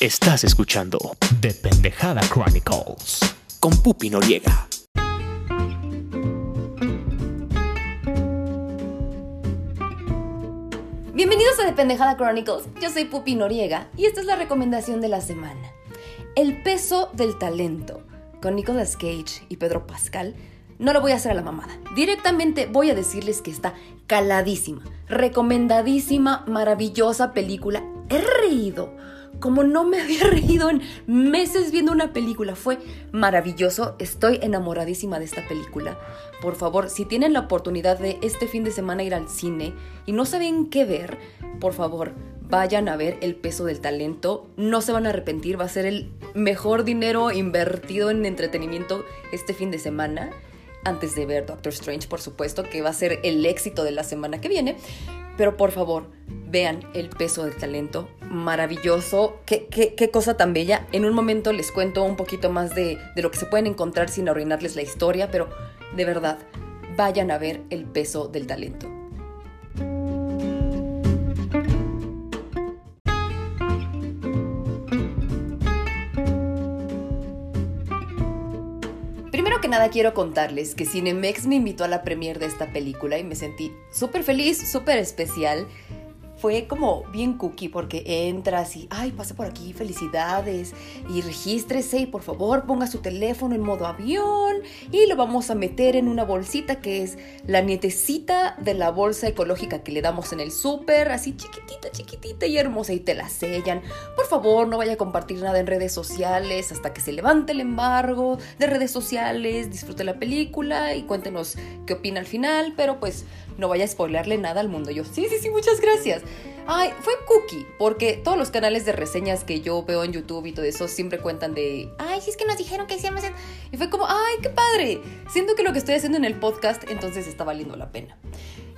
Estás escuchando The Pendejada Chronicles. con Pupi Noriega. Bienvenidos a The Pendejada Chronicles, yo soy Pupi Noriega y esta es la recomendación de la semana. El peso del talento, con Nicolas Cage y Pedro Pascal. No lo voy a hacer a la mamada. Directamente voy a decirles que está caladísima, recomendadísima, maravillosa película. He reído como no me había reído en meses viendo una película. Fue maravilloso. Estoy enamoradísima de esta película. Por favor, si tienen la oportunidad de este fin de semana ir al cine y no saben qué ver, por favor, vayan a ver El peso del talento. No se van a arrepentir. Va a ser el mejor dinero invertido en entretenimiento este fin de semana. Antes de ver Doctor Strange, por supuesto, que va a ser el éxito de la semana que viene. Pero por favor, vean el peso del talento. Maravilloso. Qué, qué- qué cosa tan bella. En un momento les cuento un poquito más de, de lo que se pueden encontrar sin arruinarles la historia, pero de verdad, vayan a ver el peso del talento. Quiero contarles que Cinemex me invitó a la premiere de esta película y me sentí súper feliz, súper especial. Fue como bien cookie porque entras y, ay, pasa por aquí, felicidades, y regístrese y por favor ponga su teléfono en modo avión y lo vamos a meter en una bolsita que es la nietecita de la bolsa ecológica que le damos en el súper, así chiquitita, chiquitita y hermosa y te la sellan. Por favor, no vaya a compartir nada en redes sociales hasta que se levante el embargo de redes sociales, disfrute la película y cuéntenos qué opina al final, pero pues no vaya a spoilerle nada al mundo. Yo, sí, sí, sí, muchas gracias. Ay, fue cookie, porque todos los canales de reseñas que yo veo en YouTube y todo eso siempre cuentan de, ay, sí es que nos dijeron que en-". Y fue como, ay, qué padre. Siento que lo que estoy haciendo en el podcast entonces está valiendo la pena.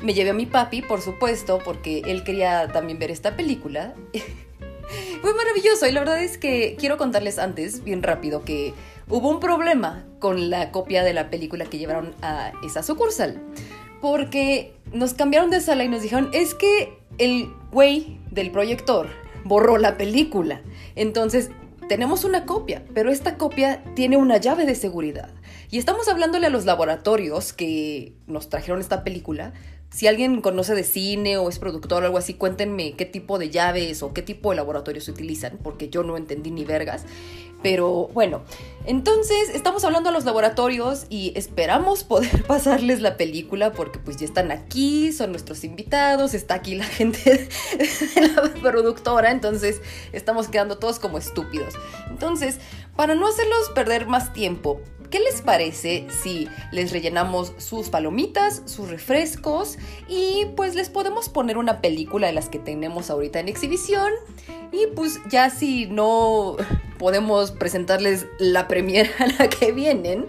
Me llevé a mi papi, por supuesto, porque él quería también ver esta película. Fue maravilloso y la verdad es que quiero contarles antes, bien rápido, que hubo un problema con la copia de la película que llevaron a esa sucursal. Porque nos cambiaron de sala y nos dijeron, es que el güey del proyector borró la película. Entonces, tenemos una copia, pero esta copia tiene una llave de seguridad. Y estamos hablándole a los laboratorios que nos trajeron esta película. Si alguien conoce de cine o es productor o algo así, cuéntenme qué tipo de llaves o qué tipo de laboratorios utilizan, porque yo no entendí ni vergas. Pero bueno, entonces estamos hablando a los laboratorios y esperamos poder pasarles la película porque pues ya están aquí, son nuestros invitados, está aquí la gente de la productora, entonces estamos quedando todos como estúpidos. Entonces, para no hacerlos perder más tiempo, ¿Qué les parece si les rellenamos sus palomitas, sus refrescos y pues les podemos poner una película de las que tenemos ahorita en exhibición? Y pues ya si no podemos presentarles la premiera a la que vienen,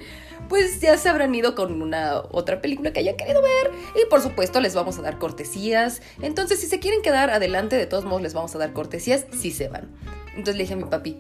pues ya se habrán ido con una otra película que hayan querido ver. Y por supuesto les vamos a dar cortesías. Entonces si se quieren quedar adelante, de todos modos les vamos a dar cortesías si se van. Entonces le dije a mi papi,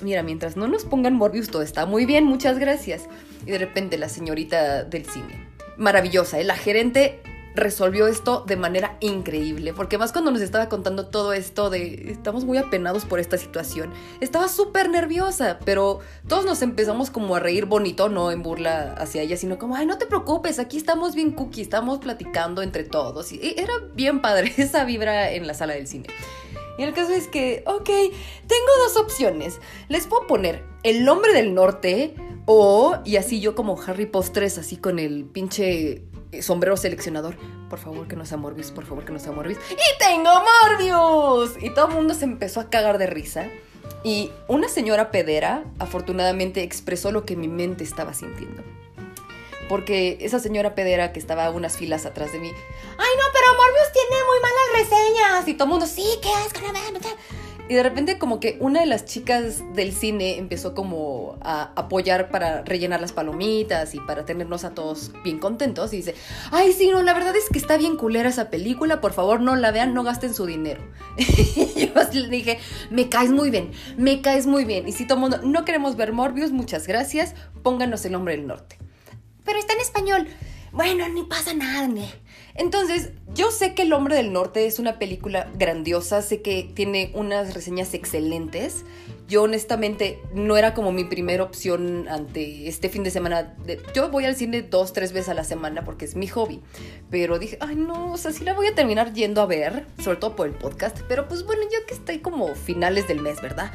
mira, mientras no nos pongan Morbius todo está muy bien, muchas gracias. Y de repente la señorita del cine, maravillosa, ¿eh? la gerente resolvió esto de manera increíble, porque más cuando nos estaba contando todo esto de estamos muy apenados por esta situación, estaba súper nerviosa, pero todos nos empezamos como a reír bonito, no en burla hacia ella, sino como, ay, no te preocupes, aquí estamos bien cookie, estamos platicando entre todos, y era bien padre esa vibra en la sala del cine. Y el caso es que, ok, tengo dos opciones. Les puedo poner el nombre del norte o, y así yo como Harry Postres, así con el pinche sombrero seleccionador. Por favor, que no sea Morbius, por favor, que no sea Morbius. ¡Y tengo Morbius! Y todo el mundo se empezó a cagar de risa. Y una señora pedera, afortunadamente, expresó lo que mi mente estaba sintiendo. Porque esa señora pedera que estaba unas filas atrás de mí, ay no, pero Morbius tiene muy malas reseñas. Y todo el mundo, sí, qué asco, no mames, no". Y de repente como que una de las chicas del cine empezó como a apoyar para rellenar las palomitas y para tenernos a todos bien contentos y dice, ay sí, no, la verdad es que está bien culera esa película, por favor no la vean, no gasten su dinero. y yo así le dije, me caes muy bien, me caes muy bien. Y si todo el mundo, no queremos ver Morbius, muchas gracias, pónganos el nombre del norte. Pero está en español. Bueno, ni pasa nada, ne. Entonces, yo sé que El Hombre del Norte es una película grandiosa, sé que tiene unas reseñas excelentes. Yo honestamente no era como mi primera opción ante este fin de semana. Yo voy al cine dos, tres veces a la semana porque es mi hobby. Pero dije, ay no, o sea, sí la voy a terminar yendo a ver, sobre todo por el podcast. Pero pues bueno, yo que estoy como finales del mes, ¿verdad?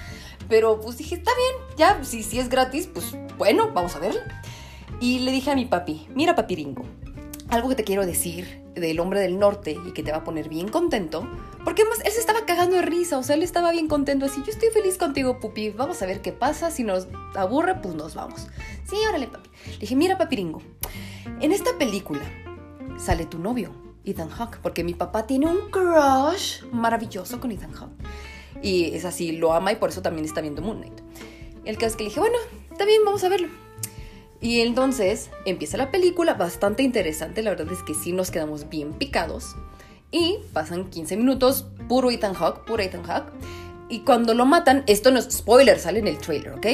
Pero pues dije, está bien, ya, si, si es gratis, pues bueno, vamos a verla. Y le dije a mi papi, mira papiringo, algo que te quiero decir del hombre del norte y que te va a poner bien contento, porque además él se estaba cagando de risa, o sea, él estaba bien contento, así, yo estoy feliz contigo, pupi, vamos a ver qué pasa, si nos aburre, pues nos vamos. Sí, órale, papi. Le dije, mira, papiringo, en esta película sale tu novio, Ethan Hawke, porque mi papá tiene un crush maravilloso con Ethan Hawke. Y es así, lo ama y por eso también está viendo Moon Knight. El caso es que le dije, bueno, está vamos a verlo. Y entonces empieza la película, bastante interesante, la verdad es que sí nos quedamos bien picados. Y pasan 15 minutos, puro Ethan Hawke, puro Ethan Hawke. Y cuando lo matan, esto no es spoiler, sale en el trailer, ¿ok?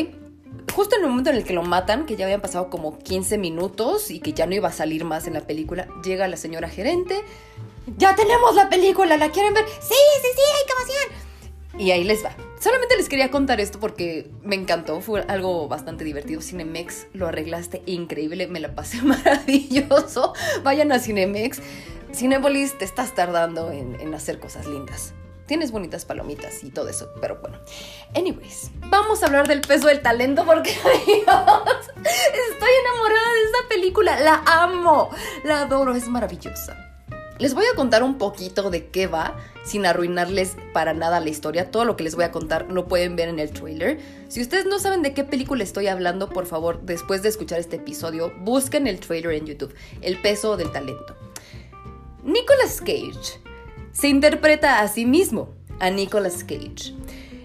Justo en el momento en el que lo matan, que ya habían pasado como 15 minutos y que ya no iba a salir más en la película, llega la señora gerente. ¡Ya tenemos la película! ¿La quieren ver? ¡Sí, sí, sí! ¡Ay, qué emoción! Y ahí les va. Solamente les quería contar esto porque me encantó, fue algo bastante divertido. Cinemex lo arreglaste increíble, me la pasé maravilloso. Vayan a Cinemex. Cinepolis, te estás tardando en, en hacer cosas lindas. Tienes bonitas palomitas y todo eso, pero bueno. Anyways, vamos a hablar del peso del talento porque, Dios, estoy enamorada de esta película. La amo, la adoro, es maravillosa. Les voy a contar un poquito de qué va, sin arruinarles para nada la historia. Todo lo que les voy a contar lo pueden ver en el trailer. Si ustedes no saben de qué película estoy hablando, por favor, después de escuchar este episodio, busquen el trailer en YouTube, El peso del talento. Nicolas Cage se interpreta a sí mismo, a Nicolas Cage.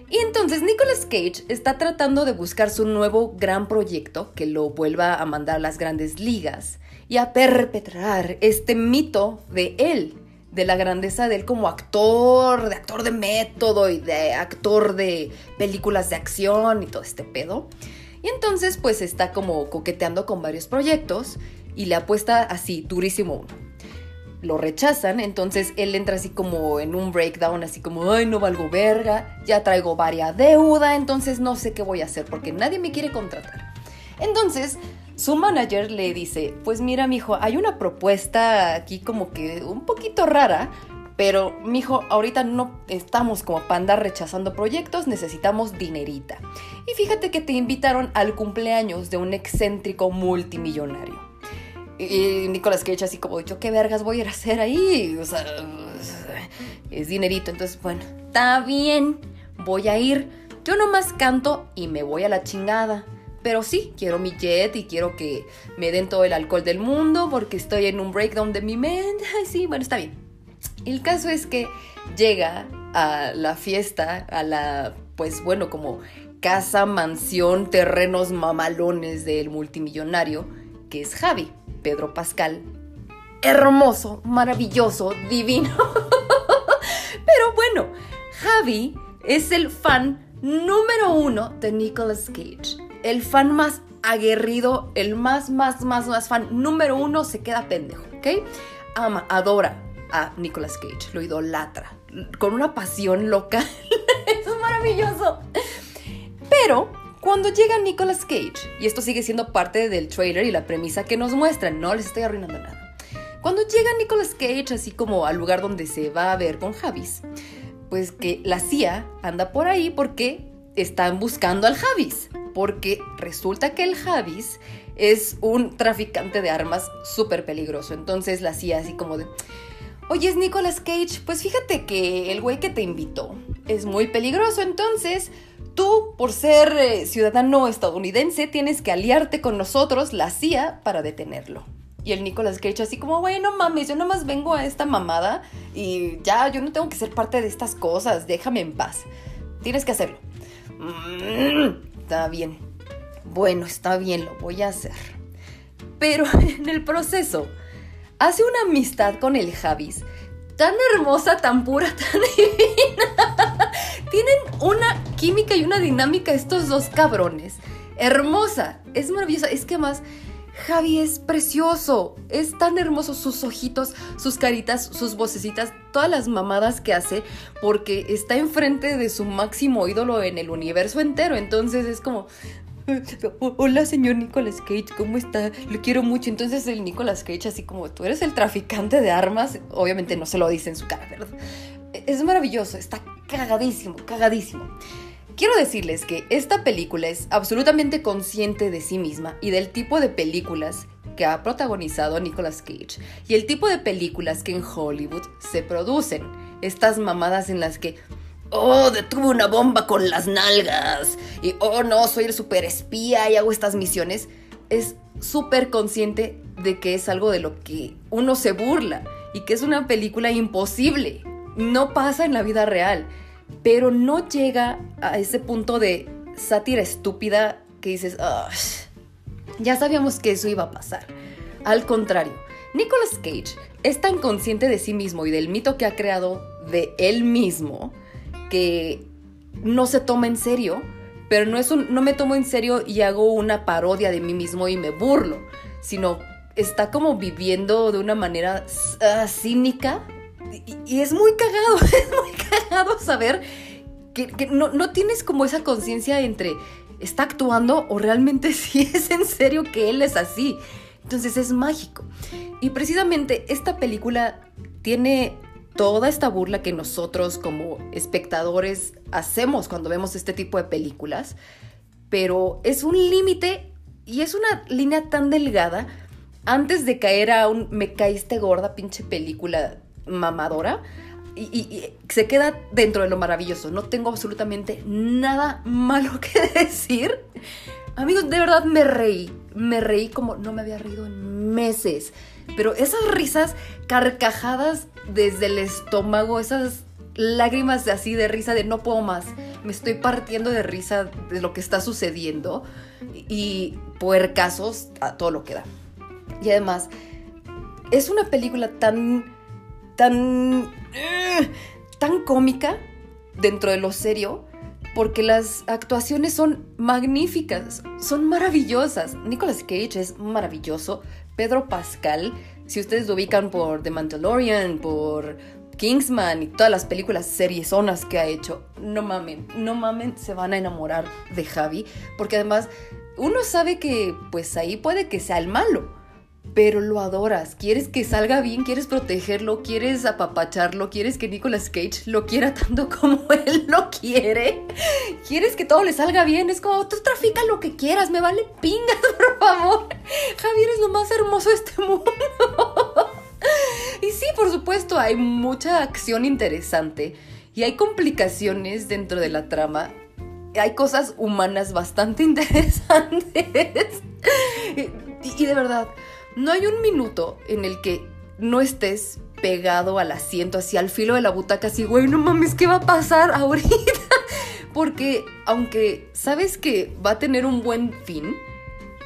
Y entonces Nicolas Cage está tratando de buscar su nuevo gran proyecto que lo vuelva a mandar a las grandes ligas y a perpetrar este mito de él, de la grandeza de él como actor, de actor de método y de actor de películas de acción y todo este pedo. Y entonces pues está como coqueteando con varios proyectos y le apuesta así durísimo uno lo rechazan, entonces él entra así como en un breakdown, así como, ay, no valgo verga, ya traigo varia deuda, entonces no sé qué voy a hacer porque nadie me quiere contratar. Entonces, su manager le dice, pues mira, mijo, hay una propuesta aquí como que un poquito rara, pero mijo, ahorita no estamos como para andar rechazando proyectos, necesitamos dinerita. Y fíjate que te invitaron al cumpleaños de un excéntrico multimillonario. Y Nicolas Cage así como, yo qué vergas voy a ir a hacer ahí, o sea, es dinerito, entonces bueno, está bien, voy a ir, yo nomás canto y me voy a la chingada. Pero sí, quiero mi jet y quiero que me den todo el alcohol del mundo porque estoy en un breakdown de mi mente. Sí, bueno, está bien. El caso es que llega a la fiesta, a la, pues bueno, como casa, mansión, terrenos mamalones del multimillonario, que es Javi, Pedro Pascal. Hermoso, maravilloso, divino. Pero bueno, Javi es el fan número uno de Nicolas Cage. El fan más aguerrido, el más, más, más, más fan número uno se queda pendejo, ¿ok? Ama, adora a Nicolas Cage, lo idolatra, con una pasión loca. es maravilloso. Pero cuando llega Nicolas Cage, y esto sigue siendo parte del trailer y la premisa que nos muestran, no les estoy arruinando nada. Cuando llega Nicolas Cage, así como al lugar donde se va a ver con Javis, pues que la CIA anda por ahí porque están buscando al Javis. Porque resulta que el Javis es un traficante de armas súper peligroso. Entonces la CIA así como de... Oye, es Nicolas Cage, pues fíjate que el güey que te invitó es muy peligroso, entonces tú, por ser eh, ciudadano estadounidense, tienes que aliarte con nosotros, la CIA, para detenerlo. Y el Nicolas Cage así como, güey, no mames, yo nomás vengo a esta mamada y ya, yo no tengo que ser parte de estas cosas, déjame en paz. Tienes que hacerlo. Está bien. Bueno, está bien, lo voy a hacer. Pero en el proceso, hace una amistad con el Javis tan hermosa, tan pura, tan divina. Tienen una química y una dinámica estos dos cabrones. Hermosa, es maravillosa. Es que más Javi es precioso, es tan hermoso sus ojitos, sus caritas, sus vocecitas, todas las mamadas que hace, porque está enfrente de su máximo ídolo en el universo entero. Entonces es como, Hola, señor Nicolas Cage, ¿cómo está? Le quiero mucho. Entonces el Nicolas Cage, así como tú eres el traficante de armas, obviamente no se lo dice en su cara, ¿verdad? Es maravilloso, está cagadísimo, cagadísimo. Quiero decirles que esta película es absolutamente consciente de sí misma y del tipo de películas que ha protagonizado Nicolas Cage y el tipo de películas que en Hollywood se producen. Estas mamadas en las que, oh, detuve una bomba con las nalgas y, oh, no, soy el super espía y hago estas misiones. Es súper consciente de que es algo de lo que uno se burla y que es una película imposible. No pasa en la vida real pero no llega a ese punto de sátira estúpida que dices, ya sabíamos que eso iba a pasar. Al contrario, Nicolas Cage es tan consciente de sí mismo y del mito que ha creado de él mismo que no se toma en serio, pero no, es un, no me tomo en serio y hago una parodia de mí mismo y me burlo, sino está como viviendo de una manera ah, cínica y, es muy cagado, es muy cagado saber que, no, no, tienes como esa conciencia entre está actuando o realmente sí es en serio que él es así. Entonces es mágico. Y precisamente esta película tiene toda esta burla que nosotros como espectadores hacemos cuando vemos este tipo de películas, pero es un límite y es una línea tan delgada antes de caer a un me caíste gorda pinche película mamadora. Y, se queda dentro de lo maravilloso. No tengo absolutamente nada malo que decir. Amigos, de verdad me reí. Me reí como no me había reído en meses. Pero esas risas carcajadas desde el estómago, esas lágrimas de así de risa de no puedo más. Me estoy partiendo de risa de lo que está sucediendo. Y puercasos a todo lo que da. Y además, es una película tan tan, tan cómica dentro de lo serio, porque las actuaciones son magníficas, son maravillosas. Nicolas Cage es maravilloso, Pedro Pascal, si ustedes lo ubican por The Mandalorian, por Kingsman y todas las películas seriesonas que ha hecho, no mamen, no mamen, se van a enamorar de Javi, porque además uno sabe que pues ahí puede que sea el malo pero lo adoras, quieres que salga bien, quieres protegerlo, quieres apapacharlo, quieres que Nicolas Cage lo quiera tanto como él lo quiere, quieres que todo le salga bien, es como tú trafica lo que quieras, me vale pingas, por favor. Javier es lo más hermoso de este mundo. y sí, por supuesto, hay mucha acción interesante y hay complicaciones dentro de la trama. Hay cosas humanas bastante interesantes. y de verdad, no hay un minuto en el que no estés pegado al asiento, así al filo de la butaca, así, güey, no mames, ¿qué va a pasar ahorita? Porque aunque sabes que va a tener un buen fin,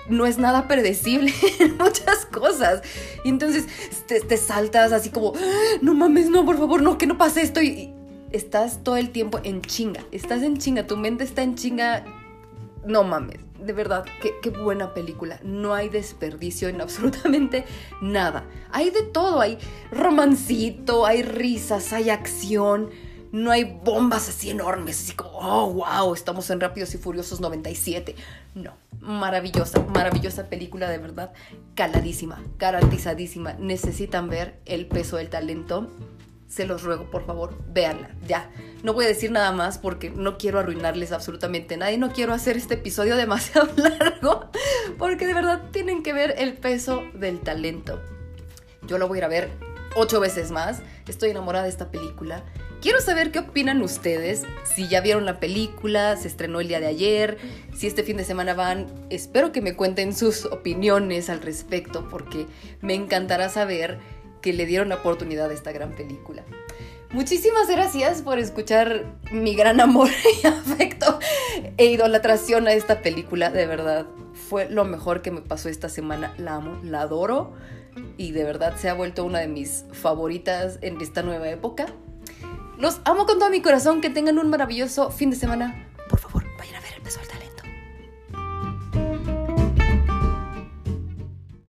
no es nada predecible en muchas cosas. Y entonces te, saltas así como, no mames, no, por favor, no, que no pase esto. Y estás todo el tiempo en chinga, estás en chinga, tu mente está en chinga, no mames de verdad, qué, buena película. No hay desperdicio en absolutamente nada. Hay de todo, hay romancito, hay risas, hay acción. No hay bombas así enormes, así como, oh, wow, estamos en Rápidos y Furiosos 97. No, maravillosa, maravillosa película, de verdad, caladísima, garantizadísima. Necesitan ver el peso del talento se los ruego, por favor, véanla, ya. No voy a decir nada más porque no quiero arruinarles absolutamente nada y no quiero hacer este episodio demasiado largo porque de verdad tienen que ver el peso del talento. Yo lo voy a ir a ver ocho veces más, estoy enamorada de esta película. Quiero saber qué opinan ustedes, si ya vieron la película, se estrenó el día de ayer, si este fin de semana van, espero que me cuenten sus opiniones al respecto porque me encantará saber que le dieron la oportunidad a esta gran película. Muchísimas gracias por escuchar mi gran amor y afecto e idolatración a esta película. De verdad, fue lo mejor que me pasó esta semana. La amo, la adoro y de verdad se ha vuelto una de mis favoritas en esta nueva época. Los amo con todo mi corazón. Que tengan un maravilloso fin de semana